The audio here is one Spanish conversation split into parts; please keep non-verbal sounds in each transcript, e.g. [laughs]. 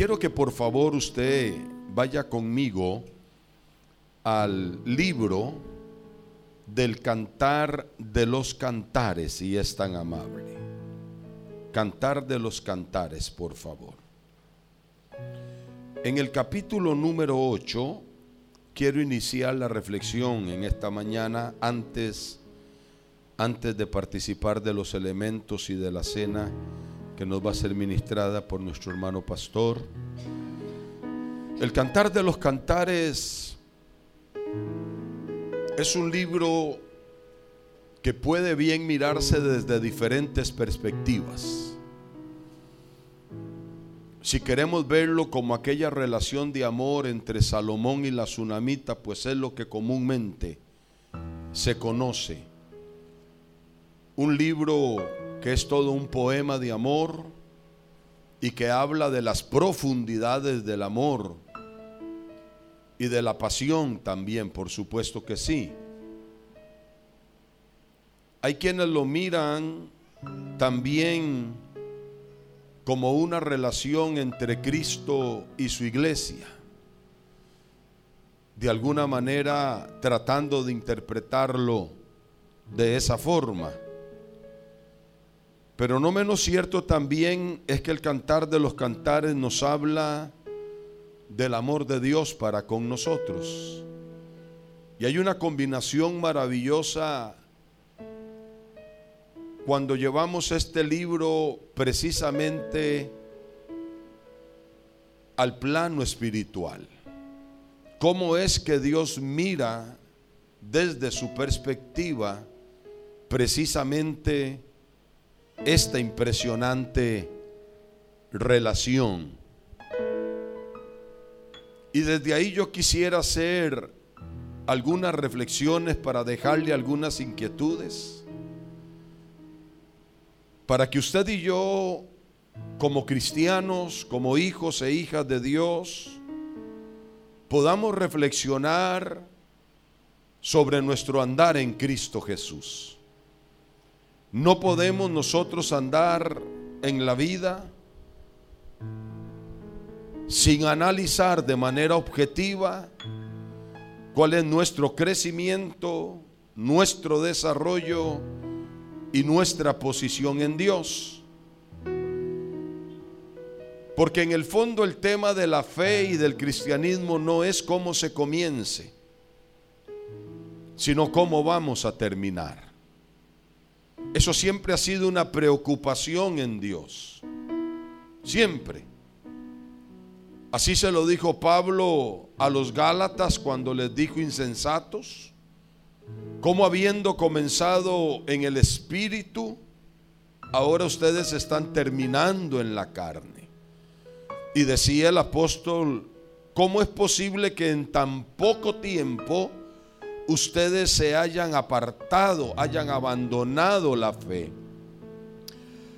quiero que por favor usted vaya conmigo al libro del cantar de los cantares, si es tan amable. Cantar de los cantares, por favor. En el capítulo número 8, quiero iniciar la reflexión en esta mañana antes, antes de participar de los elementos y de la cena que nos va a ser ministrada por nuestro hermano pastor. El Cantar de los Cantares es un libro que puede bien mirarse desde diferentes perspectivas. Si queremos verlo como aquella relación de amor entre Salomón y la tsunamita, pues es lo que comúnmente se conoce. Un libro que es todo un poema de amor y que habla de las profundidades del amor y de la pasión también, por supuesto que sí. Hay quienes lo miran también como una relación entre Cristo y su iglesia. De alguna manera tratando de interpretarlo de esa forma. Pero no menos cierto también es que el cantar de los cantares nos habla del amor de Dios para con nosotros. Y hay una combinación maravillosa cuando llevamos este libro precisamente al plano espiritual. ¿Cómo es que Dios mira desde su perspectiva precisamente esta impresionante relación? Y desde ahí yo quisiera hacer algunas reflexiones para dejarle algunas inquietudes. Para que usted y yo, como cristianos, como hijos e hijas de Dios, podamos reflexionar sobre nuestro andar en Cristo Jesús. No podemos nosotros andar en la vida sin analizar de manera objetiva cuál es nuestro crecimiento, nuestro desarrollo y nuestra posición en Dios. Porque en el fondo el tema de la fe y del cristianismo no es cómo se comience, sino cómo vamos a terminar. Eso siempre ha sido una preocupación en Dios. Siempre. Así se lo dijo Pablo a los Gálatas cuando les dijo insensatos, como habiendo comenzado en el espíritu, ahora ustedes están terminando en la carne. Y decía el apóstol, ¿cómo es posible que en tan poco tiempo ustedes se hayan apartado, hayan abandonado la fe?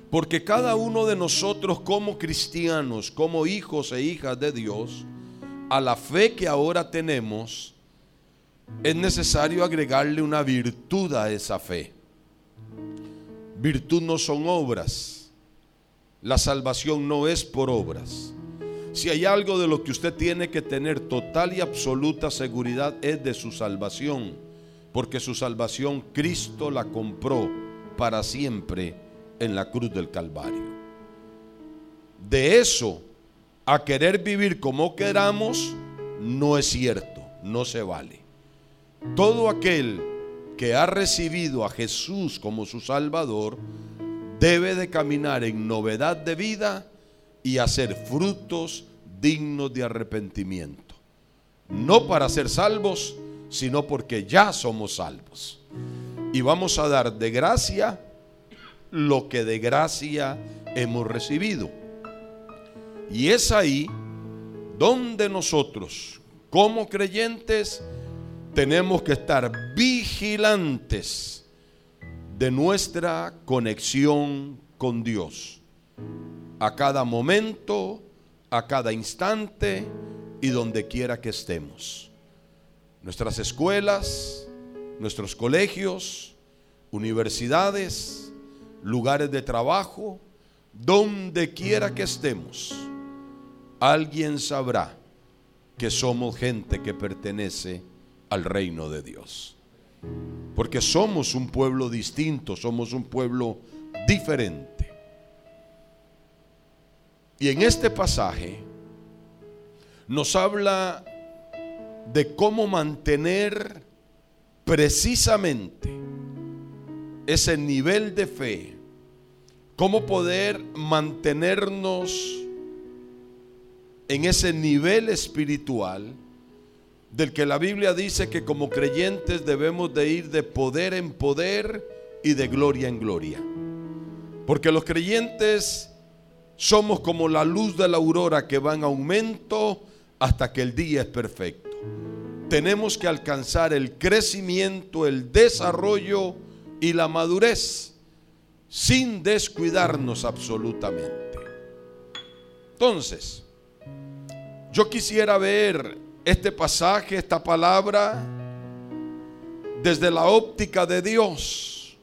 Porque cada uno de nosotros como cristianos, como hijos e hijas de Dios, a la fe que ahora tenemos, es necesario agregarle una virtud a esa fe. Virtud no son obras. La salvación no es por obras. Si hay algo de lo que usted tiene que tener total y absoluta seguridad es de su salvación, porque su salvación Cristo la compró para siempre en la cruz del Calvario. De eso a querer vivir como queramos, no es cierto, no se vale. Todo aquel que ha recibido a Jesús como su Salvador debe de caminar en novedad de vida y hacer frutos dignos de arrepentimiento. No para ser salvos, sino porque ya somos salvos. Y vamos a dar de gracia lo que de gracia hemos recibido. Y es ahí donde nosotros, como creyentes, tenemos que estar vigilantes de nuestra conexión con Dios. A cada momento, a cada instante y donde quiera que estemos. Nuestras escuelas, nuestros colegios, universidades, lugares de trabajo, donde quiera que estemos, alguien sabrá que somos gente que pertenece al reino de Dios. Porque somos un pueblo distinto, somos un pueblo diferente. Y en este pasaje nos habla de cómo mantener precisamente ese nivel de fe, cómo poder mantenernos en ese nivel espiritual del que la Biblia dice que como creyentes debemos de ir de poder en poder y de gloria en gloria. Porque los creyentes somos como la luz de la aurora que va en aumento hasta que el día es perfecto. Tenemos que alcanzar el crecimiento, el desarrollo y la madurez sin descuidarnos absolutamente. Entonces, yo quisiera ver este pasaje, esta palabra, desde la óptica de Dios,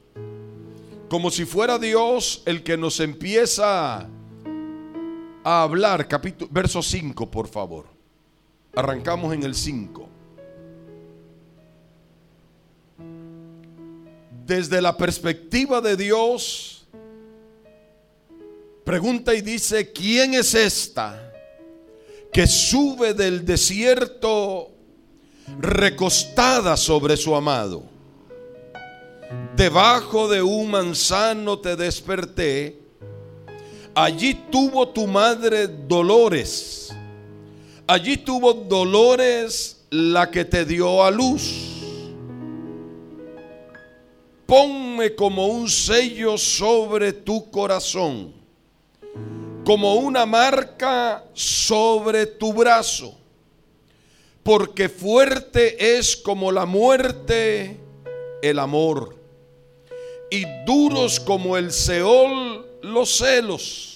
como si fuera Dios el que nos empieza a hablar. Capítulo, verso 5, por favor. Arrancamos en el 5. Desde la perspectiva de Dios, pregunta y dice, ¿quién es esta? que sube del desierto recostada sobre su amado. Debajo de un manzano te desperté. Allí tuvo tu madre dolores. Allí tuvo dolores la que te dio a luz. Ponme como un sello sobre tu corazón como una marca sobre tu brazo, porque fuerte es como la muerte el amor, y duros como el Seol los celos,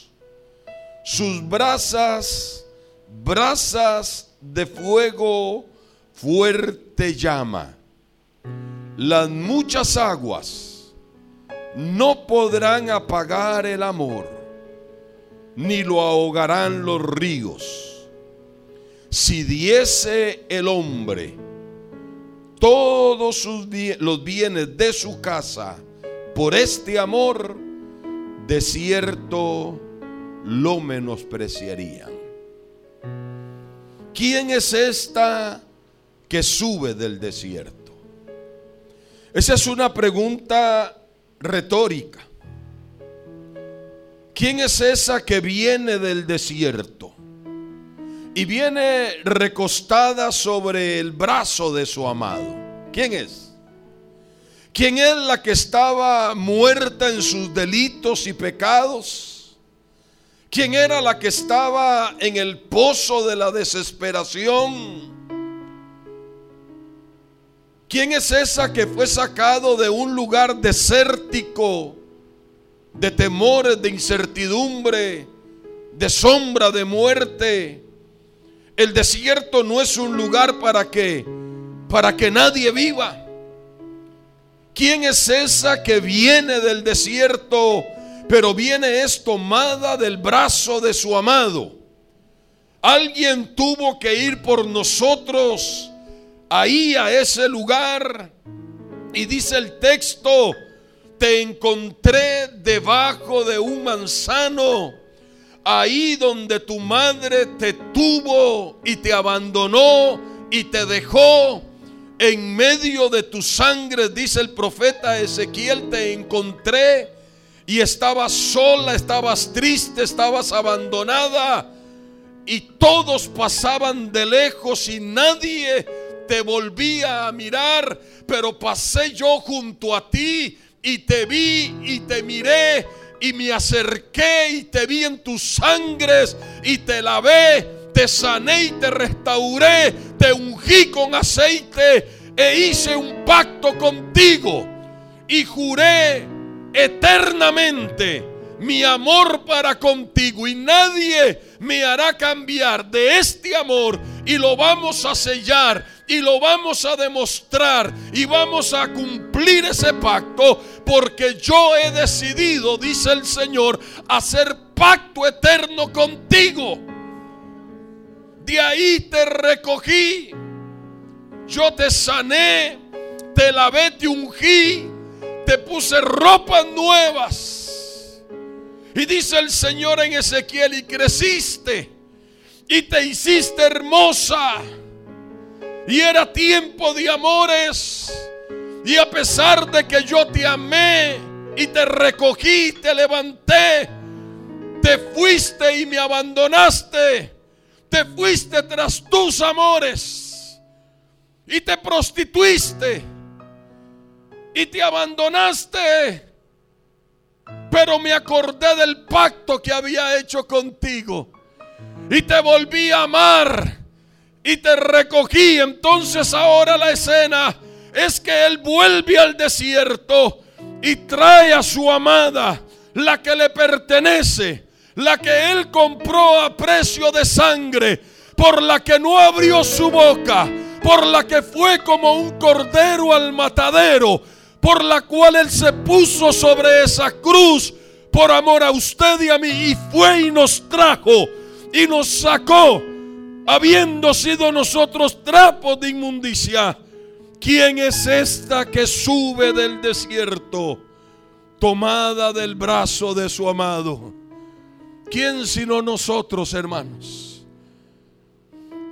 sus brasas, brasas de fuego fuerte llama. Las muchas aguas no podrán apagar el amor ni lo ahogarán los ríos. Si diese el hombre todos sus los bienes de su casa por este amor, de cierto lo menospreciarían. ¿Quién es esta que sube del desierto? Esa es una pregunta retórica. ¿Quién es esa que viene del desierto? Y viene recostada sobre el brazo de su amado. ¿Quién es? ¿Quién es la que estaba muerta en sus delitos y pecados? ¿Quién era la que estaba en el pozo de la desesperación? ¿Quién es esa que fue sacado de un lugar desértico de temores, de incertidumbre, de sombra, de muerte. El desierto no es un lugar para que para que nadie viva. ¿Quién es esa que viene del desierto, pero viene es tomada del brazo de su amado? Alguien tuvo que ir por nosotros ahí a ese lugar. Y dice el texto, te encontré debajo de un manzano, ahí donde tu madre te tuvo y te abandonó y te dejó. En medio de tu sangre, dice el profeta Ezequiel, te encontré y estabas sola, estabas triste, estabas abandonada y todos pasaban de lejos y nadie te volvía a mirar, pero pasé yo junto a ti y te vi y te miré y me acerqué y te vi en tus sangres y te lavé, te sané y te restauré, te ungí con aceite e hice un pacto contigo y juré eternamente mi amor para contigo y nadie me hará cambiar de este amor y lo vamos a sellar y lo vamos a demostrar y vamos a cumplir ese pacto porque yo he decidido, dice el Señor, hacer pacto eterno contigo. de ahí te recogí. Yo te sané, te lavé, te ungí, te puse ropas nuevas. Y dice el Señor en Ezequiel, y creciste y te hiciste hermosa. Y era tiempo de amores. Y a pesar de que yo te amé y te recogí, te levanté, te fuiste y me abandonaste. Te fuiste tras tus amores y te prostituiste y te abandonaste. Pero me acordé del pacto que había hecho contigo y te volví a amar y te recogí. Entonces ahora la escena es que Él vuelve al desierto y trae a su amada, la que le pertenece, la que Él compró a precio de sangre, por la que no abrió su boca, por la que fue como un cordero al matadero, por la cual Él se puso sobre esa cruz por amor a usted y a mí y fue y nos trajo y nos sacó, habiendo sido nosotros trapos de inmundicia. ¿Quién es esta que sube del desierto, tomada del brazo de su amado? ¿Quién sino nosotros, hermanos?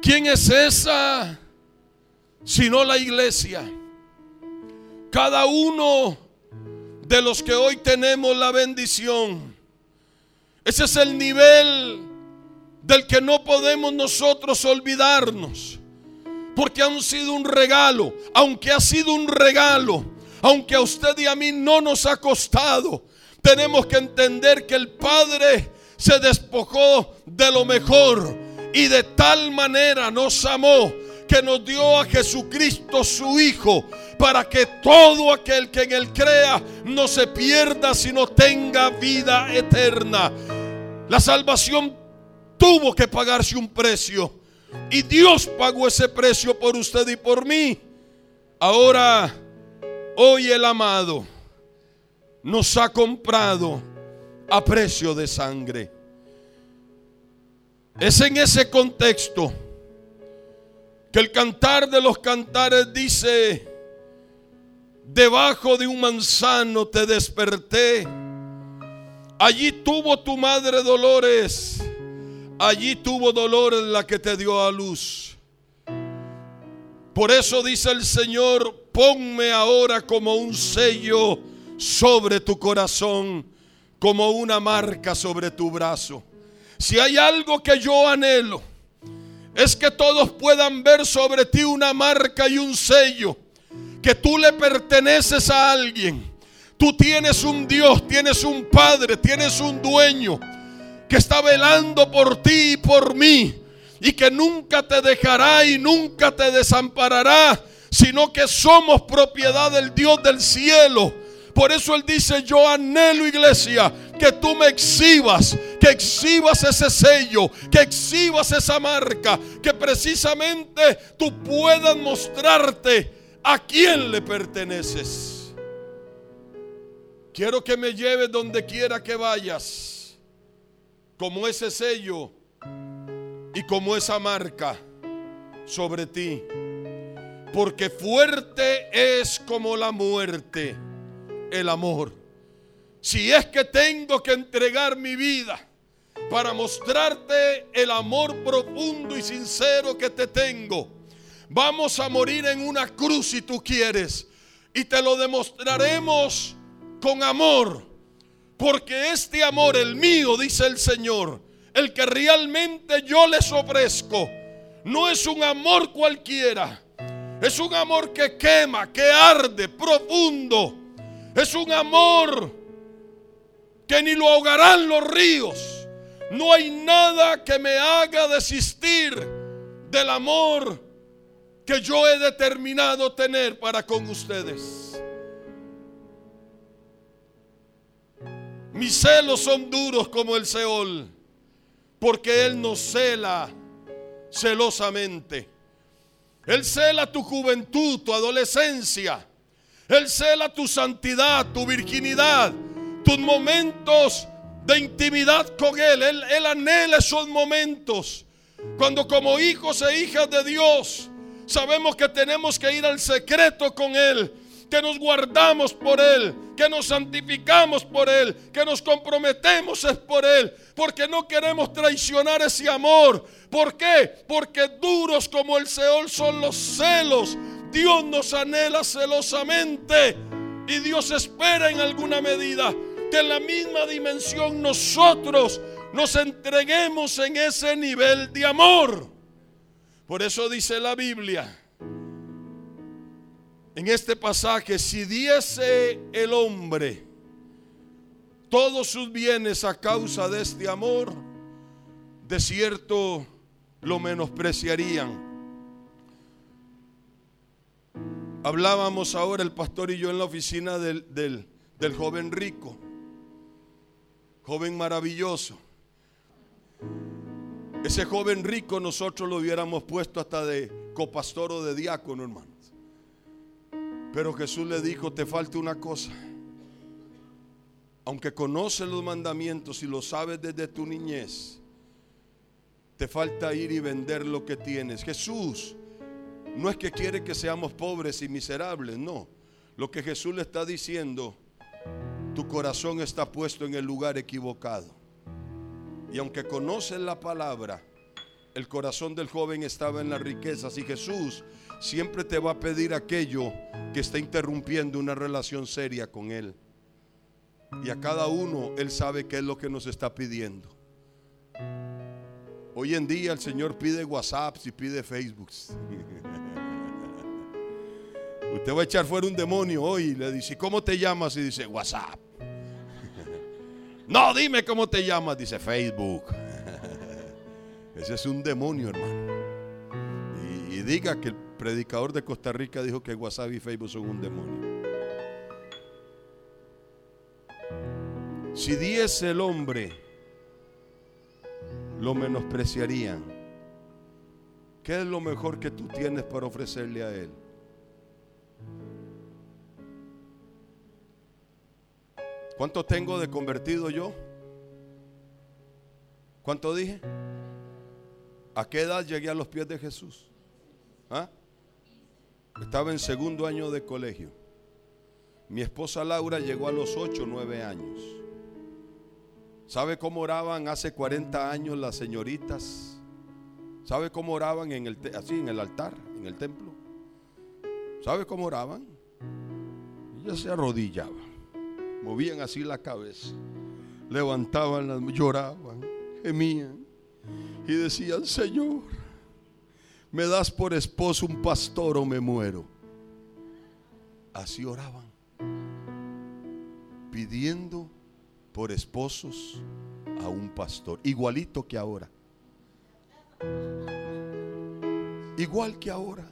¿Quién es esa sino la iglesia? Cada uno de los que hoy tenemos la bendición. Ese es el nivel del que no podemos nosotros olvidarnos. Porque han sido un regalo, aunque ha sido un regalo, aunque a usted y a mí no nos ha costado, tenemos que entender que el Padre se despojó de lo mejor y de tal manera nos amó que nos dio a Jesucristo su Hijo para que todo aquel que en él crea no se pierda, sino tenga vida eterna. La salvación tuvo que pagarse un precio. Y Dios pagó ese precio por usted y por mí. Ahora, hoy el amado nos ha comprado a precio de sangre. Es en ese contexto que el cantar de los cantares dice, debajo de un manzano te desperté, allí tuvo tu madre dolores allí tuvo dolor en la que te dio a luz. Por eso dice el Señor, ponme ahora como un sello sobre tu corazón, como una marca sobre tu brazo. Si hay algo que yo anhelo, es que todos puedan ver sobre ti una marca y un sello, que tú le perteneces a alguien. Tú tienes un Dios, tienes un Padre, tienes un dueño que está velando por ti y por mí y que nunca te dejará y nunca te desamparará, sino que somos propiedad del Dios del cielo. Por eso Él dice, yo anhelo iglesia, que tú me exhibas, que exhibas ese sello, que exhibas esa marca, que precisamente tú puedas mostrarte a quién le perteneces. Quiero que me lleves donde quiera que vayas como ese sello y como esa marca sobre ti. Porque fuerte es como la muerte el amor. Si es que tengo que entregar mi vida para mostrarte el amor profundo y sincero que te tengo, vamos a morir en una cruz si tú quieres. Y te lo demostraremos con amor porque este amor, el mío, dice el Señor, el que realmente yo les ofrezco, no es un amor cualquiera. Es un amor que quema, que arde, profundo. Es un amor que ni lo ahogarán los ríos. No hay nada que me haga desistir del amor que yo he determinado tener para con ustedes. Mis celos son duros como el Seol, porque Él nos cela celosamente. Él cela tu juventud, tu adolescencia. Él cela tu santidad, tu virginidad, tus momentos de intimidad con Él. Él, él anhela esos momentos. Cuando como hijos e hijas de Dios sabemos que tenemos que ir al secreto con Él, que nos guardamos por Él, que nos santificamos por Él, que nos comprometemos es por Él, porque no queremos traicionar ese amor. ¿Por qué? Porque duros como el Seol son los celos. Dios nos anhela celosamente y Dios espera en alguna medida que en la misma dimensión nosotros nos entreguemos en ese nivel de amor. Por eso dice la Biblia en este pasaje, si diese el hombre todos sus bienes a causa de este amor, de cierto lo menospreciarían. Hablábamos ahora el pastor y yo en la oficina del, del joven rico, joven maravilloso. Ese joven rico nosotros lo hubiéramos puesto hasta de copastor o de diácono, hermanos. Pero Jesús le dijo, te falta una cosa. Aunque conoces los mandamientos y lo sabes desde tu niñez, te falta ir y vender lo que tienes. Jesús no es que quiere que seamos pobres y miserables, no. Lo que Jesús le está diciendo, tu corazón está puesto en el lugar equivocado. Y aunque conocen la palabra, el corazón del joven estaba en las riquezas y Jesús siempre te va a pedir aquello que está interrumpiendo una relación seria con Él. Y a cada uno Él sabe qué es lo que nos está pidiendo. Hoy en día el Señor pide WhatsApp y pide Facebook. [laughs] Usted va a echar fuera un demonio hoy y le dice, ¿cómo te llamas? Y dice, WhatsApp. No, dime cómo te llamas, dice Facebook. [laughs] Ese es un demonio, hermano. Y, diga que el predicador de Costa Rica dijo que WhatsApp y Facebook son un demonio. Si diese el hombre, lo menospreciarían. ¿Qué es lo mejor que tú tienes para ofrecerle a él? ¿Cuánto tengo de convertido yo? ¿Cuánto dije? ¿A qué edad llegué a los pies de Jesús? ¿Ah? Estaba en segundo año de colegio. Mi esposa Laura llegó a los 8 o 9 años. ¿Sabe cómo oraban hace 40 años las señoritas? ¿Sabe cómo oraban en el, así en el altar, en el templo? ¿Sabe cómo oraban? Ellas se arrodillaban movían así la cabeza, levantaban lloraban, gemían y decían, Señor, me das por esposo un pastor o me muero. Así oraban, pidiendo por esposos a un pastor, igualito que ahora. Igual que ahora.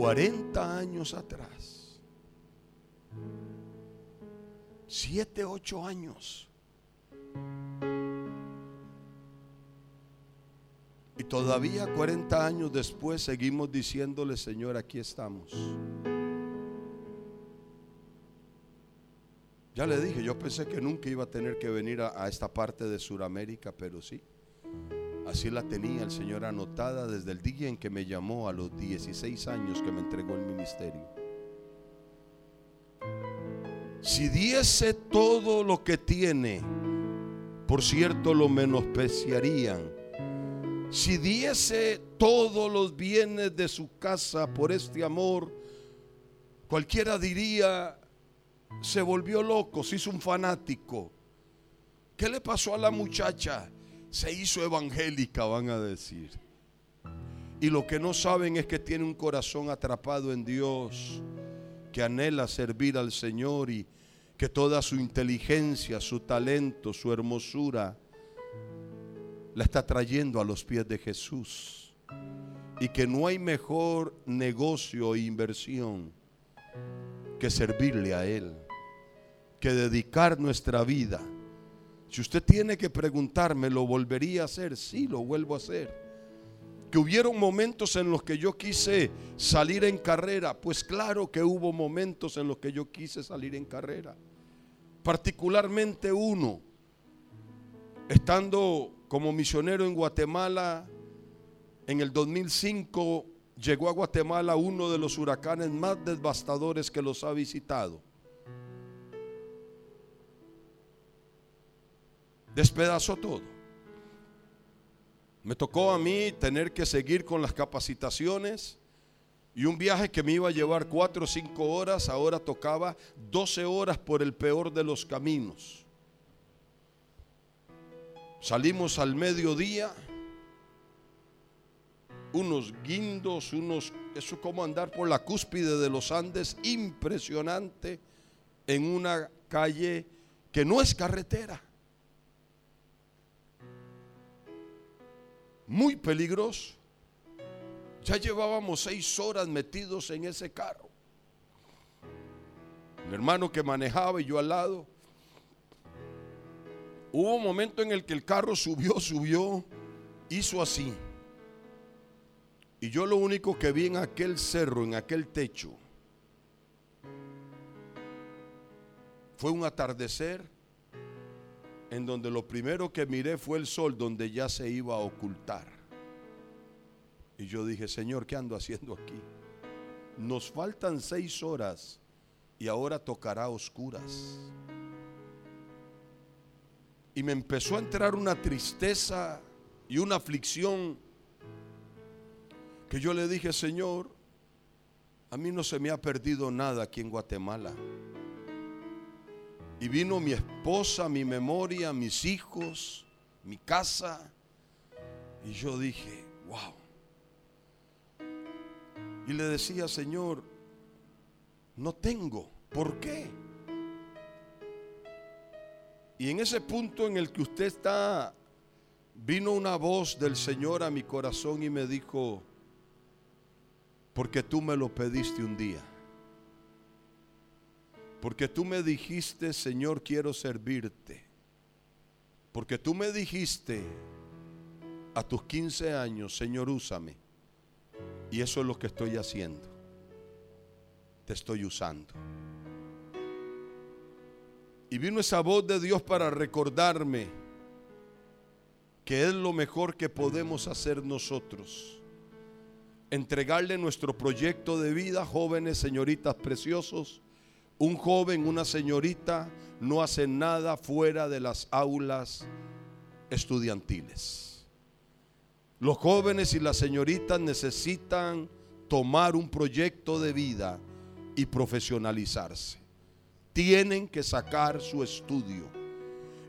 40 años atrás, 7, 8 años. Y todavía 40 años después seguimos diciéndole, Señor, aquí estamos. Ya le dije, yo pensé que nunca iba a tener que venir a, esta parte de Sudamérica, pero sí. Así la tenía el Señor anotada desde el día en que me llamó a los 16 años que me entregó el ministerio. Si diese todo lo que tiene, por cierto lo menospreciarían. Si diese todos los bienes de su casa por este amor, cualquiera diría, se volvió loco, se hizo un fanático. ¿Qué le pasó a la muchacha? Se hizo evangélica, van a decir. Y lo que no saben es que tiene un corazón atrapado en Dios, que anhela servir al Señor y que toda su inteligencia, su talento, su hermosura, la está trayendo a los pies de Jesús. Y que no hay mejor negocio e inversión que servirle a Él, que dedicar nuestra vida si usted tiene que preguntarme, ¿lo volvería a hacer? Sí, lo vuelvo a hacer. Que hubieron momentos en los que yo quise salir en carrera. Pues claro que hubo momentos en los que yo quise salir en carrera. Particularmente uno. Estando como misionero en Guatemala, en el 2005 llegó a Guatemala uno de los huracanes más devastadores que los ha visitado. Despedazó todo. Me tocó a mí tener que seguir con las capacitaciones y un viaje que me iba a llevar cuatro o cinco horas, ahora tocaba 12 horas por el peor de los caminos. Salimos al mediodía, unos guindos, unos, eso es como andar por la cúspide de los Andes, impresionante, en una calle que no es carretera. Muy peligroso. Ya llevábamos seis horas metidos en ese carro. Mi hermano que manejaba y yo al lado. Hubo un momento en el que el carro subió, subió, hizo así. Y yo lo único que vi en aquel cerro, en aquel techo, fue un atardecer en donde lo primero que miré fue el sol donde ya se iba a ocultar. Y yo dije, Señor, ¿qué ando haciendo aquí? Nos faltan seis horas y ahora tocará oscuras. Y me empezó a entrar una tristeza y una aflicción que yo le dije, Señor, a mí no se me ha perdido nada aquí en Guatemala. Y vino mi esposa, mi memoria, mis hijos, mi casa. Y yo dije, wow. Y le decía, Señor, no tengo. ¿Por qué? Y en ese punto en el que usted está, vino una voz del Señor a mi corazón y me dijo, porque tú me lo pediste un día. Porque tú me dijiste, Señor, quiero servirte. Porque tú me dijiste a tus 15 años, Señor, úsame. Y eso es lo que estoy haciendo. Te estoy usando. Y vino esa voz de Dios para recordarme que es lo mejor que podemos hacer nosotros. Entregarle nuestro proyecto de vida, jóvenes, señoritas preciosos. Un joven, una señorita no hace nada fuera de las aulas estudiantiles. Los jóvenes y las señoritas necesitan tomar un proyecto de vida y profesionalizarse. Tienen que sacar su estudio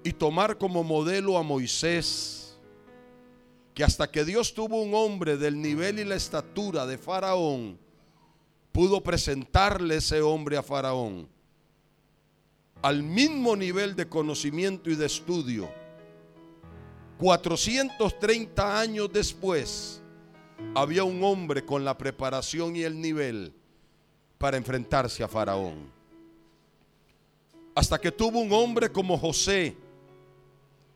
y tomar como modelo a Moisés, que hasta que Dios tuvo un hombre del nivel y la estatura de Faraón, pudo presentarle ese hombre a Faraón al mismo nivel de conocimiento y de estudio 430 años después, había un hombre con la preparación y el nivel para enfrentarse a Faraón. Hasta que tuvo un hombre como José,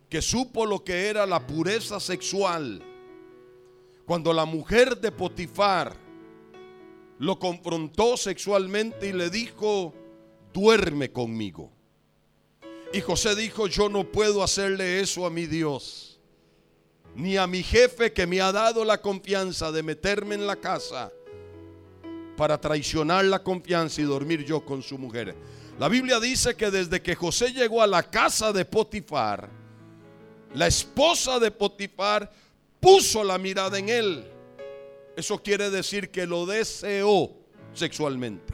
que supo lo que era la pureza sexual. Cuando la mujer de Potifar lo confrontó sexualmente y le dijo, duerme conmigo. Y José dijo, yo no puedo hacerle eso a mi Dios ni a mi jefe que me ha dado la confianza de meterme en la casa para traicionar la confianza y dormir yo con su mujer. La Biblia dice que desde que José llegó a la casa de Potifar, la esposa de Potifar puso la mirada en él. Eso quiere decir que lo deseó sexualmente.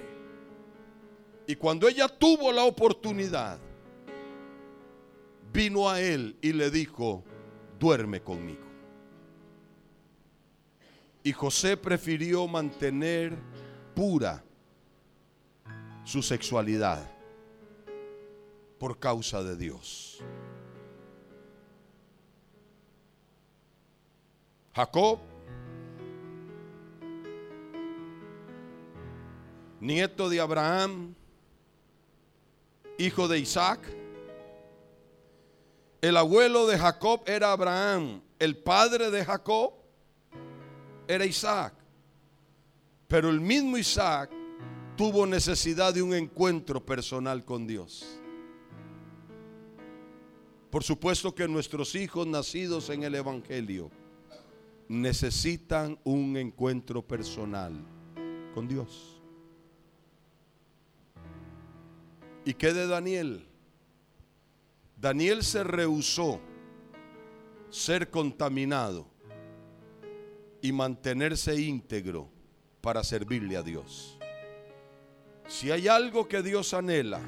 Y cuando ella tuvo la oportunidad, vino a él y le dijo, duerme conmigo. Y José prefirió mantener pura su sexualidad por causa de Dios. Jacob, nieto de Abraham, hijo de Isaac, el abuelo de Jacob era Abraham. El padre de Jacob era Isaac. Pero el mismo Isaac tuvo necesidad de un encuentro personal con Dios. Por supuesto que nuestros hijos nacidos en el Evangelio necesitan un encuentro personal con Dios. ¿Y qué de Daniel? Daniel se rehusó ser contaminado y mantenerse íntegro para servirle a Dios. Si hay algo que Dios anhela,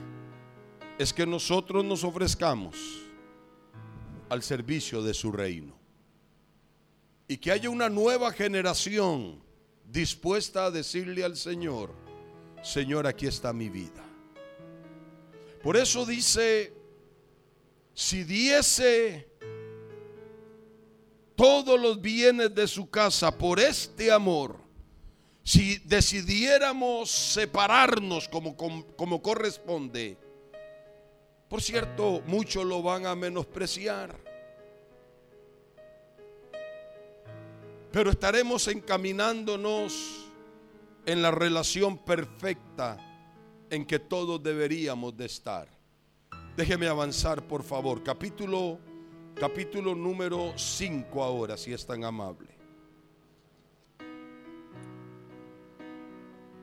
es que nosotros nos ofrezcamos al servicio de su reino. Y que haya una nueva generación dispuesta a decirle al Señor, Señor, aquí está mi vida. Por eso dice, si diese todos los bienes de su casa por este amor, si decidiéramos separarnos como, como, corresponde, por cierto, muchos lo van a menospreciar. Pero estaremos encaminándonos en la relación perfecta en que todos deberíamos de estar. Déjeme avanzar, por favor. Capítulo capítulo número 5 ahora, si es tan amable.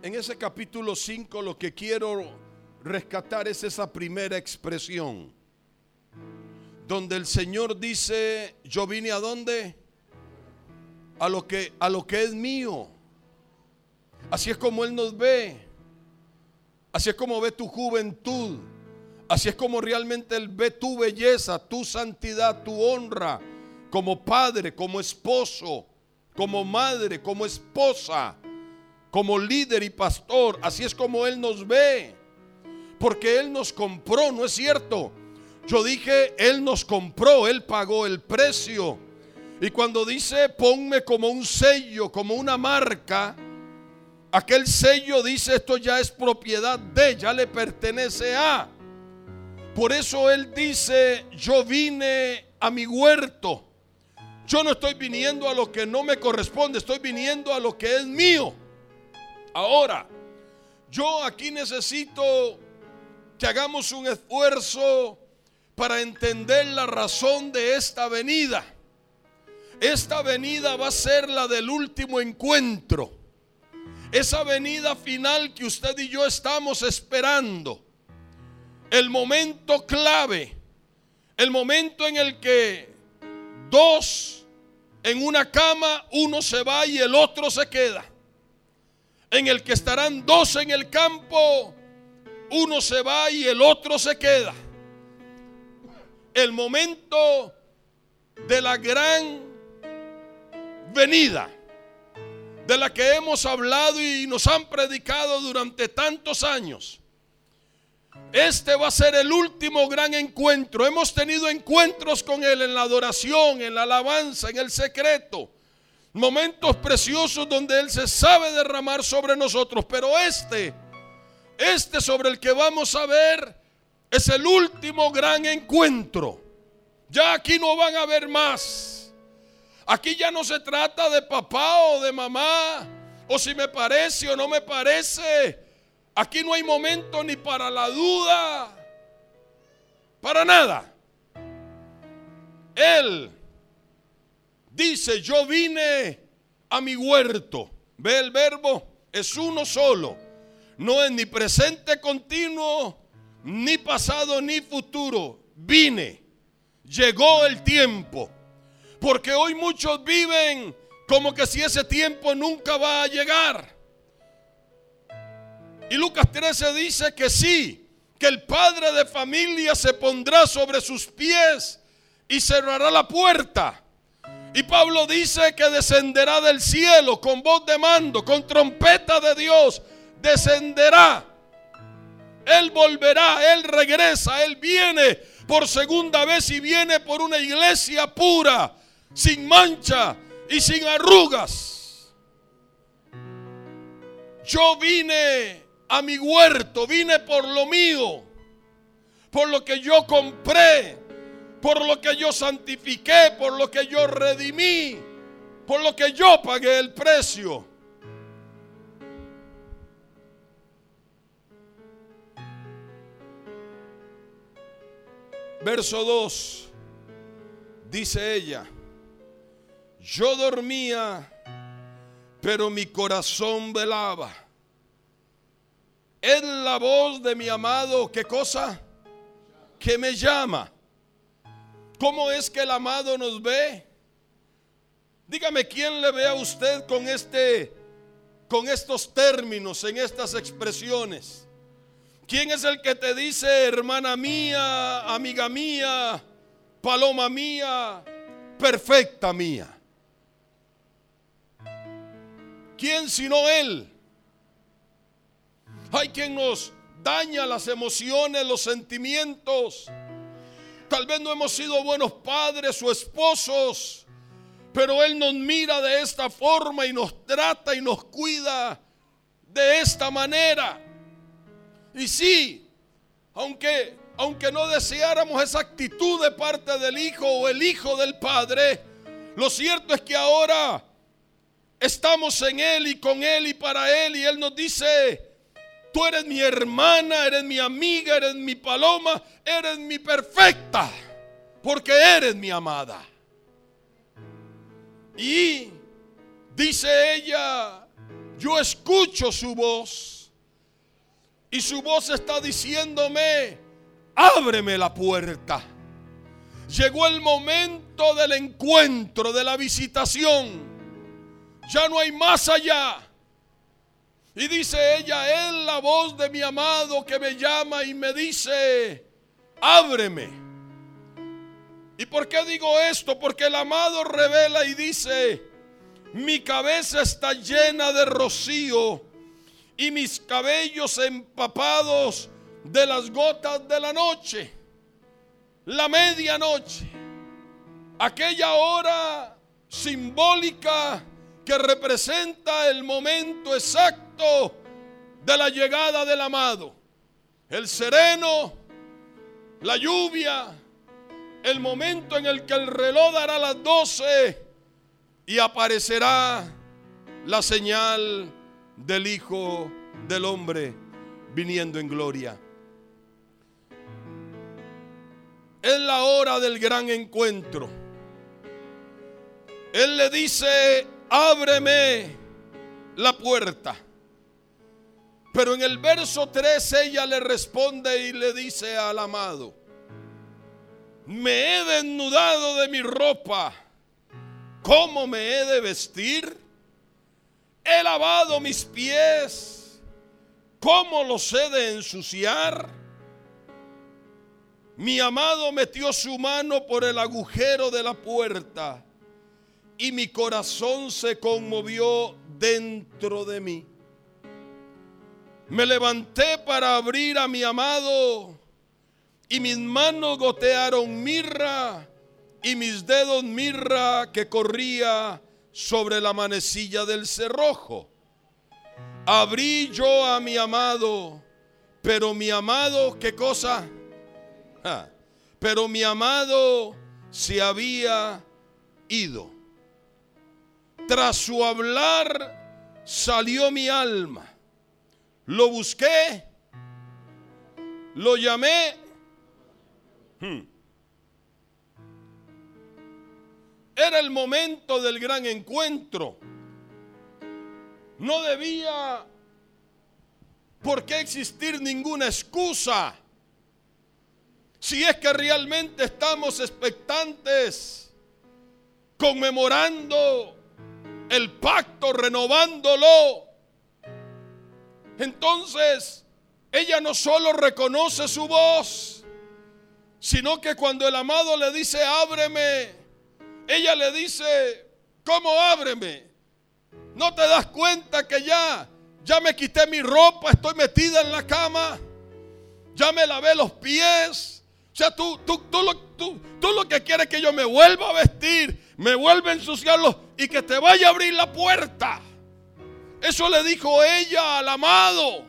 En ese capítulo 5 lo que quiero rescatar es esa primera expresión, donde el Señor dice, yo vine a dónde? A lo que a lo que es mío. Así es como él nos ve. Así es como ve tu juventud. Así es como realmente él ve tu belleza, tu santidad, tu honra como padre, como esposo, como madre, como esposa como líder y pastor. Así es como Él nos ve. Porque Él nos compró, ¿no es cierto? Yo dije, Él nos compró, Él pagó el precio. Y cuando dice, ponme como un sello, como una marca, aquel sello dice, esto ya es propiedad de, ya le pertenece a. Por eso Él dice, yo vine a mi huerto. Yo no estoy viniendo a lo que no me corresponde, estoy viniendo a lo que es mío. Ahora, yo aquí necesito que hagamos un esfuerzo para entender la razón de esta venida. Esta venida va a ser la del último encuentro. Esa venida final que usted y yo estamos esperando. El momento clave. El momento en el que dos en una cama, uno se va y el otro se queda en el que estarán dos en el campo, uno se va y el otro se queda. El momento de la gran venida, de la que hemos hablado y nos han predicado durante tantos años. Este va a ser el último gran encuentro. Hemos tenido encuentros con Él en la adoración, en la alabanza, en el secreto momentos preciosos donde Él se sabe derramar sobre nosotros, pero este, este sobre el que vamos a ver, es el último gran encuentro. Ya aquí no van a ver más. Aquí ya no se trata de papá o de mamá, o si me parece o no me parece. Aquí no hay momento ni para la duda, para nada. Él dice, yo vine a mi huerto. Ve el verbo, es uno solo. No es ni presente continuo, ni pasado, ni futuro. Vine. Llegó el tiempo. Porque hoy muchos viven como que si ese tiempo nunca va a llegar. Y Lucas 13 dice que sí, que el padre de familia se pondrá sobre sus pies y cerrará la puerta y Pablo dice que descenderá del cielo con voz de mando, con trompeta de Dios, descenderá. Él volverá, Él regresa, Él viene por segunda vez y viene por una iglesia pura, sin mancha y sin arrugas. Yo vine a mi huerto, vine por lo mío, por lo que yo compré, por lo que yo santifiqué, por lo que yo redimí, por lo que yo pagué el precio. Verso 2. Dice ella, yo dormía, pero mi corazón velaba. Es la voz de mi amado, ¿qué cosa? Que me llama. ¿Cómo es que el amado nos ve? Dígame quién le ve a usted con este con estos términos, en estas expresiones. ¿Quién es el que te dice, hermana mía, amiga mía, paloma mía, perfecta mía? ¿Quién sino Él? Hay quien nos daña las emociones, los sentimientos. Tal vez no hemos sido buenos padres o esposos, pero Él nos mira de esta forma y nos trata y nos cuida de esta manera. Y sí, aunque, aunque no deseáramos esa actitud de parte del Hijo o el Hijo del Padre, lo cierto es que ahora estamos en Él y con Él y para Él y Él nos dice, tú eres mi hermana, eres mi amiga, eres mi paloma, eres mi perfecta, porque eres mi amada. Y dice ella, yo escucho su voz. Y su voz está diciéndome, ábreme la puerta. Llegó el momento del encuentro, de la visitación. Ya no hay más allá. Y dice ella, es la voz de mi amado que me llama y me dice, ábreme. ¿Y por qué digo esto? Porque el amado revela y dice, mi cabeza está llena de rocío y mis cabellos empapados de las gotas de la noche. La medianoche, aquella hora simbólica que representa el momento exacto de la llegada del amado. El sereno, la lluvia, el momento en el que el reloj dará las 12 y aparecerá la señal del Hijo del Hombre viniendo en gloria. Es la hora del gran encuentro. Él le dice, ábreme la puerta. Pero en el verso 3 ella le responde y le dice al amado, me he desnudado de mi ropa. ¿Cómo me he de vestir? He lavado mis pies. ¿Cómo los he de ensuciar? Mi amado metió su mano por el agujero de la puerta y mi corazón se conmovió dentro de mí. Me levanté para abrir a mi amado y mis manos gotearon mirra y mis dedos mirra que corría sobre la manecilla del cerrojo. Abrí yo a mi amado, pero mi amado, ¿qué cosa? pero mi amado se había ido. Tras su hablar salió mi alma. Lo busqué, lo llamé Hmm. Era el momento del gran encuentro. No debía por qué existir ninguna excusa. Si es que realmente estamos expectantes, conmemorando el pacto, renovándolo, entonces ella no solo reconoce su voz, sino que cuando el amado le dice, ábreme, ella le dice, ¿cómo ábreme? ¿No te das cuenta que ya, ya me quité mi ropa, estoy metida en la cama, ya me lavé los pies? O sea, tú, tú, tú, tú, tú lo que quieres es que yo me vuelva a vestir, me vuelva a ensuciarlo y que te vaya a abrir la puerta. Eso le dijo ella al amado.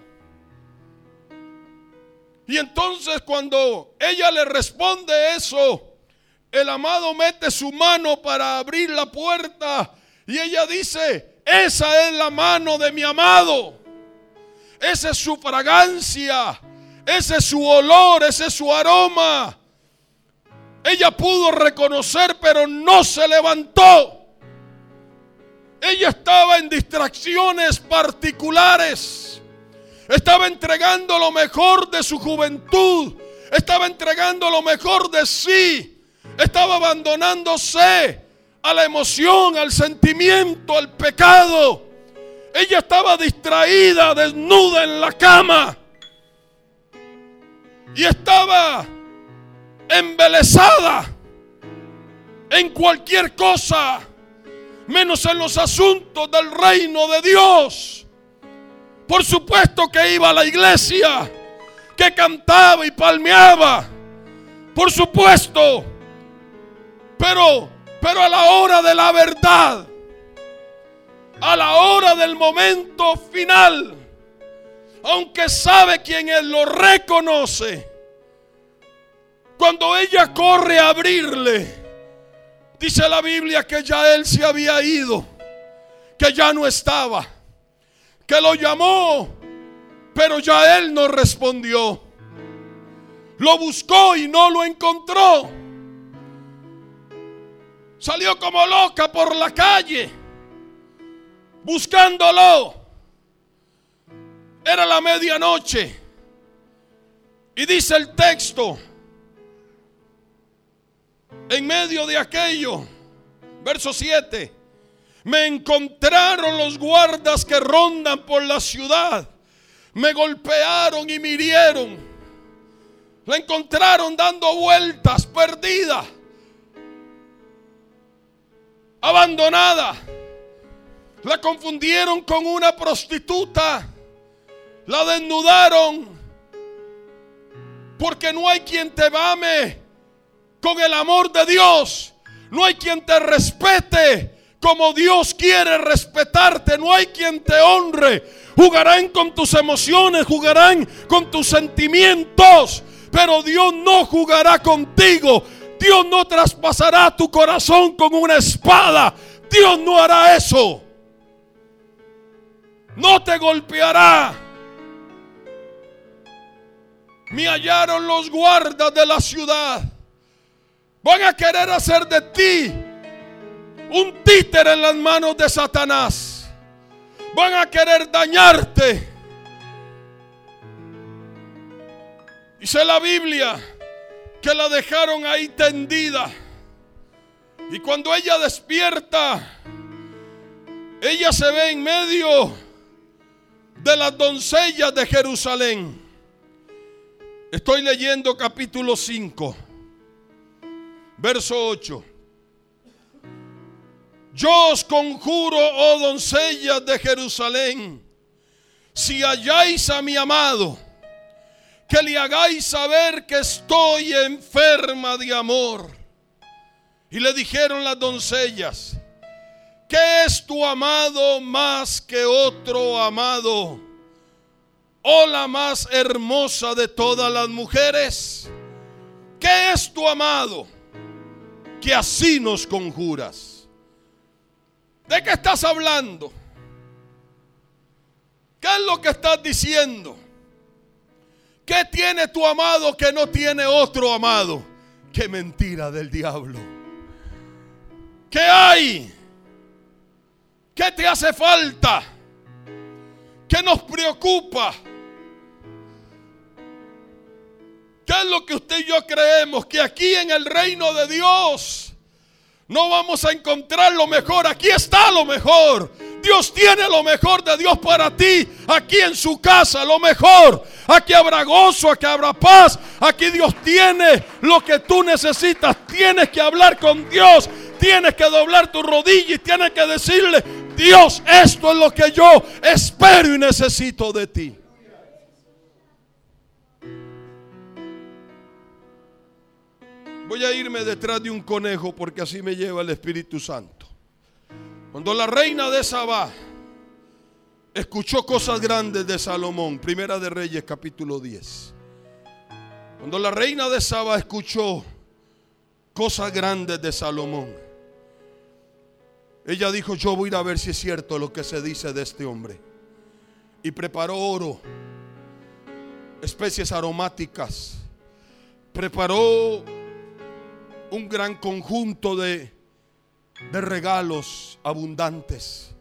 Y entonces cuando ella le responde eso, el amado mete su mano para abrir la puerta y ella dice, esa es la mano de mi amado. Esa es su fragancia, ese es su olor, ese es su aroma. Ella pudo reconocer, pero no se levantó. Ella estaba en distracciones particulares. Estaba entregando lo mejor de su juventud. Estaba entregando lo mejor de sí. Estaba abandonándose a la emoción, al sentimiento, al pecado. Ella estaba distraída, desnuda en la cama. Y estaba embelesada en cualquier cosa, menos en los asuntos del reino de Dios. Por supuesto que iba a la iglesia, que cantaba y palmeaba. Por supuesto. Pero, pero a la hora de la verdad, a la hora del momento final, aunque sabe quién él lo reconoce, cuando ella corre a abrirle, dice la Biblia que ya él se había ido, que ya no estaba, que lo llamó, pero ya él no respondió. Lo buscó y no lo encontró. Salió como loca por la calle, buscándolo. Era la medianoche. Y dice el texto, en medio de aquello, verso 7, me encontraron los guardas que rondan por la ciudad. Me golpearon y mirieron. La encontraron dando vueltas, perdida, abandonada. La confundieron con una prostituta. La desnudaron. Porque no hay quien te ame con el amor de Dios. No hay quien te respete como Dios quiere respetarte. No hay quien te honre. Jugarán con tus emociones, jugarán con tus sentimientos. Pero Dios no jugará contigo. Dios no traspasará tu corazón con una espada. Dios no hará eso. No te golpeará. Me hallaron los guardas de la ciudad Van a querer hacer de ti un títere en las manos de Satanás. Van a querer dañarte. Dice la Biblia que la dejaron ahí tendida. Y cuando ella despierta, ella se ve en medio de las doncellas de Jerusalén. Estoy leyendo capítulo 5. Verso 8. Yo os conjuro, oh doncellas de Jerusalén, si halláis a mi amado, que le hagáis saber que estoy enferma de amor. Y le dijeron las doncellas, ¿qué es tu amado más que otro amado? Oh la más hermosa de todas las mujeres, ¿qué es tu amado? Que así nos conjuras. ¿De qué estás hablando? ¿Qué es lo que estás diciendo? ¿Qué tiene tu amado que no tiene otro amado? Qué mentira del diablo. ¿Qué hay? ¿Qué te hace falta? ¿Qué nos preocupa? ¿Qué es lo que usted y yo creemos? Que aquí en el reino de Dios no vamos a encontrar lo mejor. Aquí está lo mejor. Dios tiene lo mejor de Dios para ti. Aquí en su casa, lo mejor. Aquí habrá gozo, aquí habrá paz. Aquí Dios tiene lo que tú necesitas. Tienes que hablar con Dios. Tienes que doblar tu rodilla y tienes que decirle, Dios, esto es lo que yo espero y necesito de ti. Voy a irme detrás de un conejo porque así me lleva el Espíritu Santo. Cuando la reina de Sabá escuchó cosas grandes de Salomón, Primera de Reyes capítulo 10. Cuando la reina de Sabá escuchó cosas grandes de Salomón, ella dijo, yo voy a ir a ver si es cierto lo que se dice de este hombre. Y preparó oro, especies aromáticas, preparó un gran conjunto de, de regalos abundantes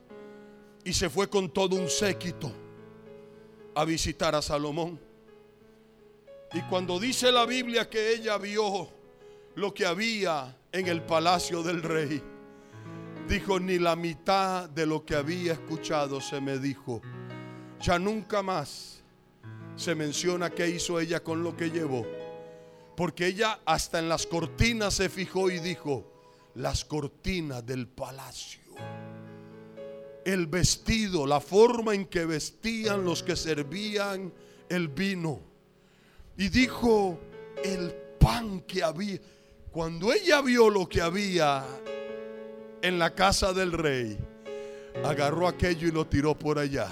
y se fue con todo un séquito a visitar a Salomón. Y cuando dice la Biblia que ella vio lo que había en el palacio del rey, dijo, ni la mitad de lo que había escuchado se me dijo. Ya nunca más se menciona qué hizo ella con lo que llevó. Porque ella hasta en las cortinas se fijó y dijo, las cortinas del palacio el vestido, la forma en que vestían los que servían el vino. Y dijo, el pan que había. Cuando ella vio lo que había en la casa del rey, agarró aquello y lo tiró por allá.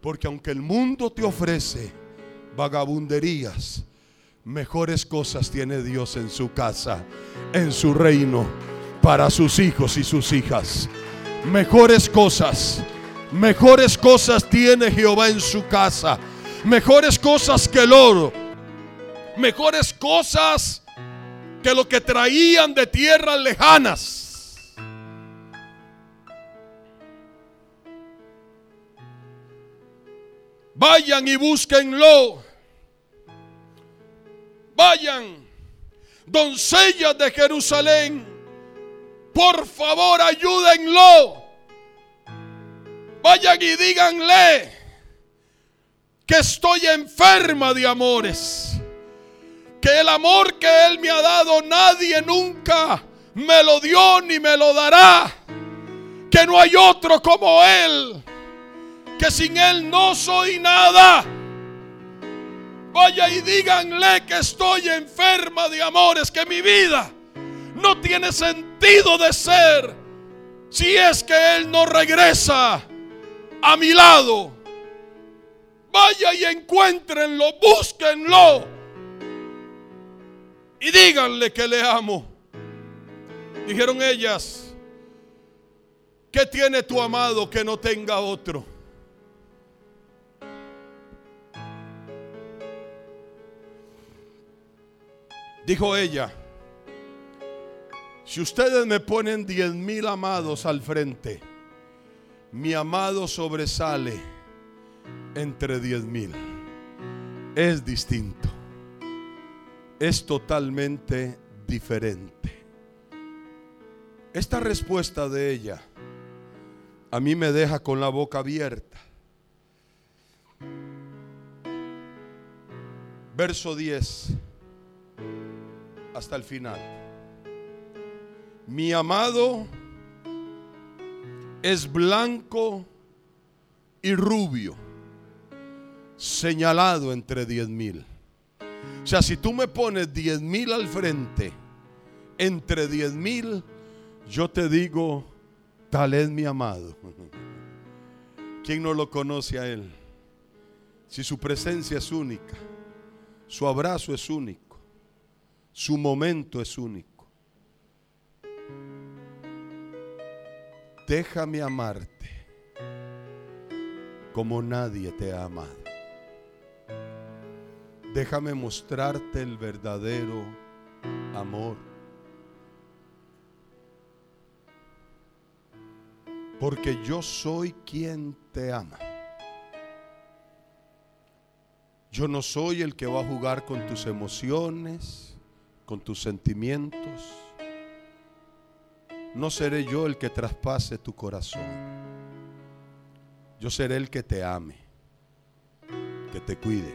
Porque aunque el mundo te ofrece vagabunderías, mejores cosas tiene Dios en su casa, en su reino, para sus hijos y sus hijas mejores cosas. Mejores cosas tiene Jehová en su casa. Mejores cosas que el oro. Mejores cosas que lo que traían de tierras lejanas. Vayan y búsquenlo. Vayan, doncellas de Jerusalén por favor, ayúdenlo. Vayan y díganle que estoy enferma de amores. Que el amor que Él me ha dado nadie nunca me lo dio ni me lo dará. Que no hay otro como Él. Que sin Él no soy nada. Vaya y díganle que estoy enferma de amores, que mi vida no tiene sentido de ser si es que Él no regresa a mi lado. Vaya y encuéntrenlo, búsquenlo y díganle que le amo. Dijeron ellas, ¿qué tiene tu amado que no tenga otro? Dijo ella, si ustedes me ponen diez mil amados al frente, mi amado sobresale entre diez mil. Es distinto. Es totalmente diferente. Esta respuesta de ella a mí me deja con la boca abierta. Verso 10 hasta el final. Mi amado es blanco y rubio, señalado entre diez mil. O sea, si tú me pones diez mil al frente, entre diez mil, yo te digo, tal es mi amado. [laughs] ¿Quién no lo conoce a él? Si su presencia es única, su abrazo es único, su momento es único. déjame amarte como nadie te ha amado. Déjame mostrarte el verdadero amor. Porque yo soy quien te ama. Yo no soy el que va a jugar con tus emociones, con tus sentimientos no seré yo el que traspase tu corazón. Yo seré el que te ame, que te cuide,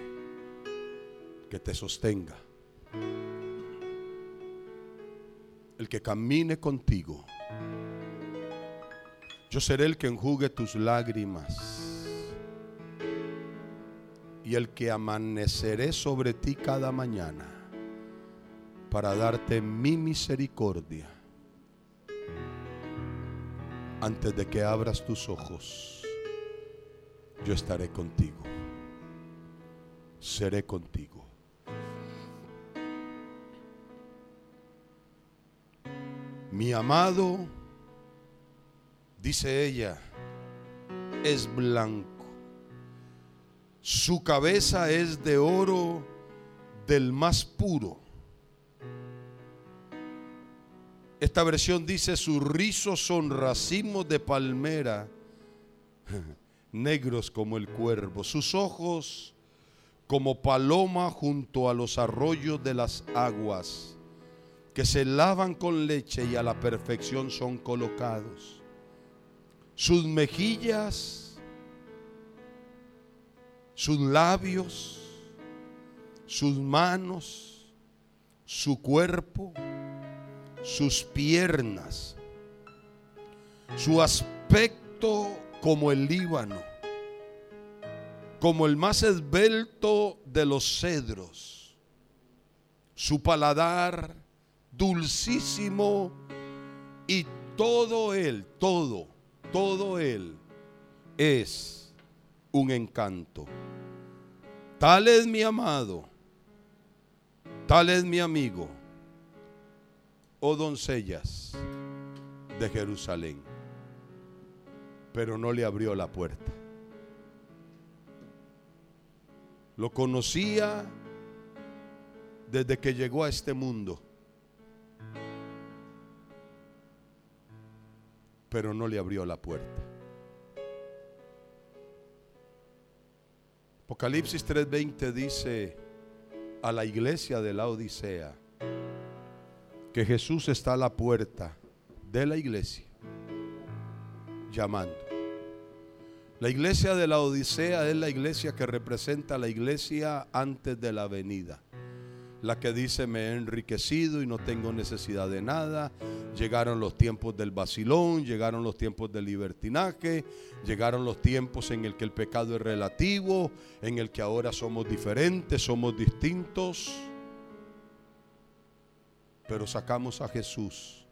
que te sostenga. El que camine contigo. Yo seré el que enjugue tus lágrimas. Y el que amaneceré sobre ti cada mañana para darte mi misericordia antes de que abras tus ojos, yo estaré contigo. Seré contigo. Mi amado, dice ella, es blanco. Su cabeza es de oro del más puro Esta versión dice, sus rizos son racimos de palmera, [laughs] negros como el cuervo, sus ojos como paloma junto a los arroyos de las aguas, que se lavan con leche y a la perfección son colocados. Sus mejillas, sus labios, sus manos, su cuerpo, sus piernas, su aspecto como el Líbano, como el más esbelto de los cedros, su paladar dulcísimo y todo él, todo, todo él es un encanto. Tal es mi amado, tal es mi amigo oh doncellas de Jerusalén. Pero no le abrió la puerta. Lo conocía desde que llegó a este mundo. Pero no le abrió la puerta. Apocalipsis 3:20 dice a la iglesia de la Odisea, que Jesús está a la puerta de la iglesia llamando. La iglesia de la Odisea es la iglesia que representa la iglesia antes de la venida. La que dice me he enriquecido y no tengo necesidad de nada. Llegaron los tiempos del vacilón, llegaron los tiempos del libertinaje, llegaron los tiempos en el que el pecado es relativo, en el que ahora somos diferentes, somos distintos pero sacamos a Jesús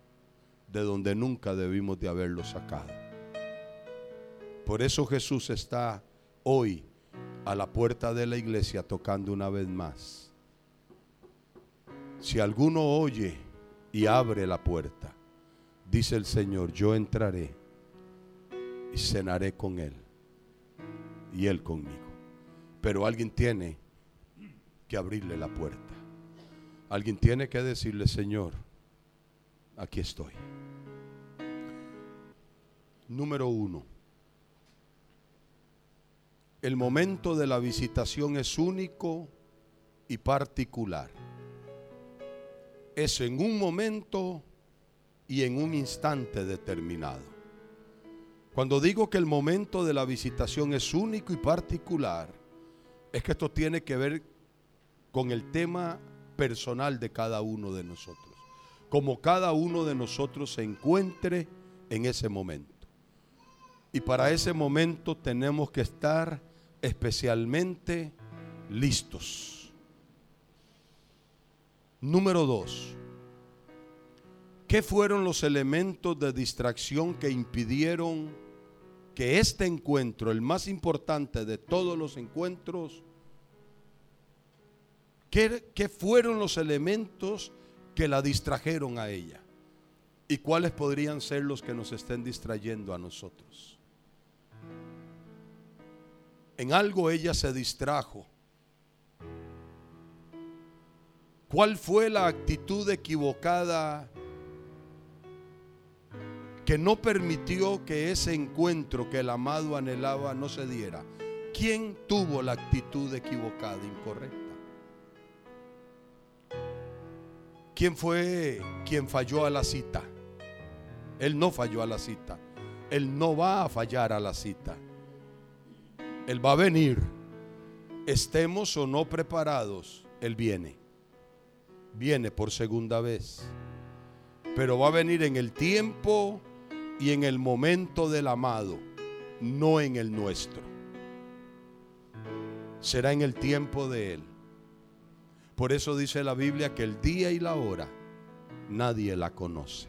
de donde nunca debimos de haberlo sacado. Por eso Jesús está hoy a la puerta de la iglesia tocando una vez más. Si alguno oye y abre la puerta, dice el Señor, yo entraré y cenaré con él y él conmigo. Pero alguien tiene que abrirle la puerta. Alguien tiene que decirle, Señor, aquí estoy. Número uno. El momento de la visitación es único y particular. Es en un momento y en un instante determinado. Cuando digo que el momento de la visitación es único y particular, es que esto tiene que ver con el tema personal de cada uno de nosotros. Como cada uno de nosotros se encuentre en ese momento. Y para ese momento tenemos que estar especialmente listos. Número dos. ¿Qué fueron los elementos de distracción que impidieron que este encuentro, el más importante de todos los encuentros, ¿Qué, fueron los elementos que la distrajeron a ella? ¿Y cuáles podrían ser los que nos estén distrayendo a nosotros? En algo ella se distrajo. ¿Cuál fue la actitud equivocada que no permitió que ese encuentro que el amado anhelaba no se diera? ¿Quién tuvo la actitud equivocada, incorrecta? ¿Quién fue quien falló a la cita? Él no falló a la cita. Él no va a fallar a la cita. Él va a venir. Estemos o no preparados, Él viene. Viene por segunda vez. Pero va a venir en el tiempo y en el momento del amado, no en el nuestro. Será en el tiempo de Él. Por eso dice la Biblia que el día y la hora nadie la conoce.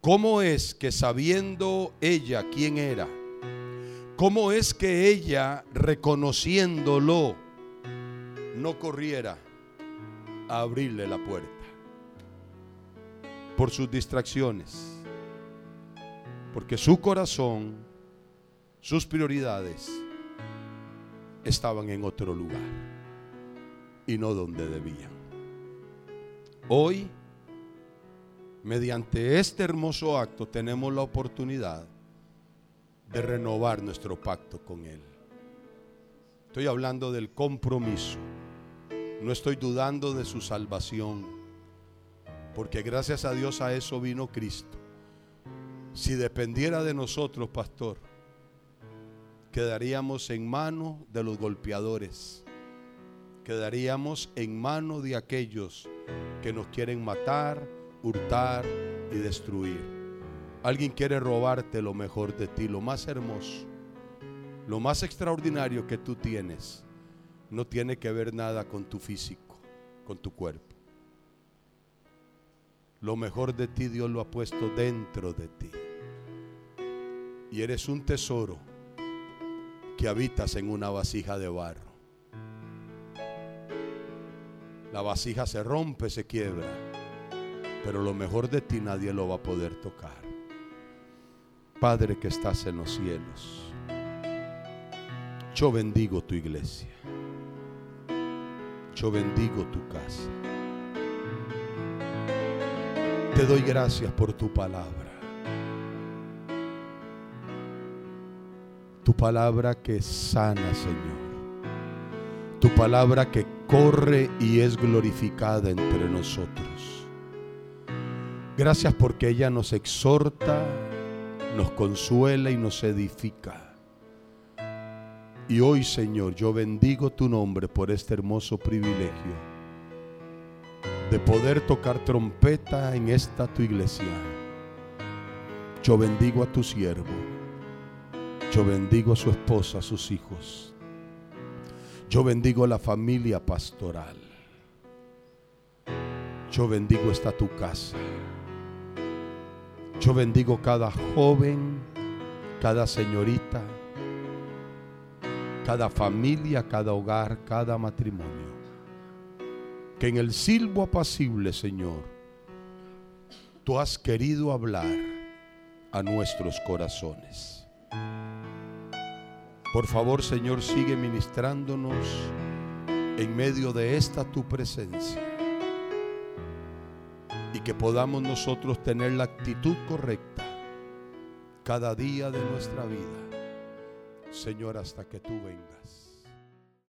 ¿Cómo es que sabiendo ella quién era, cómo es que ella reconociéndolo no corriera a abrirle la puerta? Por sus distracciones. Porque su corazón, sus prioridades estaban en otro lugar y no donde debían. Hoy mediante este hermoso acto tenemos la oportunidad de renovar nuestro pacto con Él. Estoy hablando del compromiso. No estoy dudando de su salvación, porque gracias a Dios a eso vino Cristo. Si dependiera de nosotros, pastor, quedaríamos en manos de los golpeadores, quedaríamos en manos de aquellos que nos quieren matar, hurtar y destruir. Alguien quiere robarte lo mejor de ti, lo más hermoso, lo más extraordinario que tú tienes. No tiene que ver nada con tu físico, con tu cuerpo. Lo mejor de ti Dios lo ha puesto dentro de ti. Y eres un tesoro que habitas en una vasija de barro. La vasija se rompe, se quiebra, pero lo mejor de ti nadie lo va a poder tocar. Padre que estás en los cielos, yo bendigo tu iglesia, yo bendigo tu casa. Te doy gracias por tu palabra. Tu palabra que sana, Señor. Tu palabra que corre y es glorificada entre nosotros. Gracias porque ella nos exhorta, nos consuela y nos edifica. Y hoy, Señor, yo bendigo tu nombre por este hermoso privilegio de poder tocar trompeta en esta tu iglesia. Yo bendigo a tu siervo. Yo bendigo a su esposa, a sus hijos. Yo bendigo la familia pastoral. Yo bendigo esta tu casa. Yo bendigo cada joven, cada señorita, cada familia, cada hogar, cada matrimonio que en el silbo apacible, Señor, tú has querido hablar a nuestros corazones. Por favor, Señor, sigue ministrándonos en medio de esta tu presencia y que podamos nosotros tener la actitud correcta cada día de nuestra vida, Señor, hasta que tú vengas.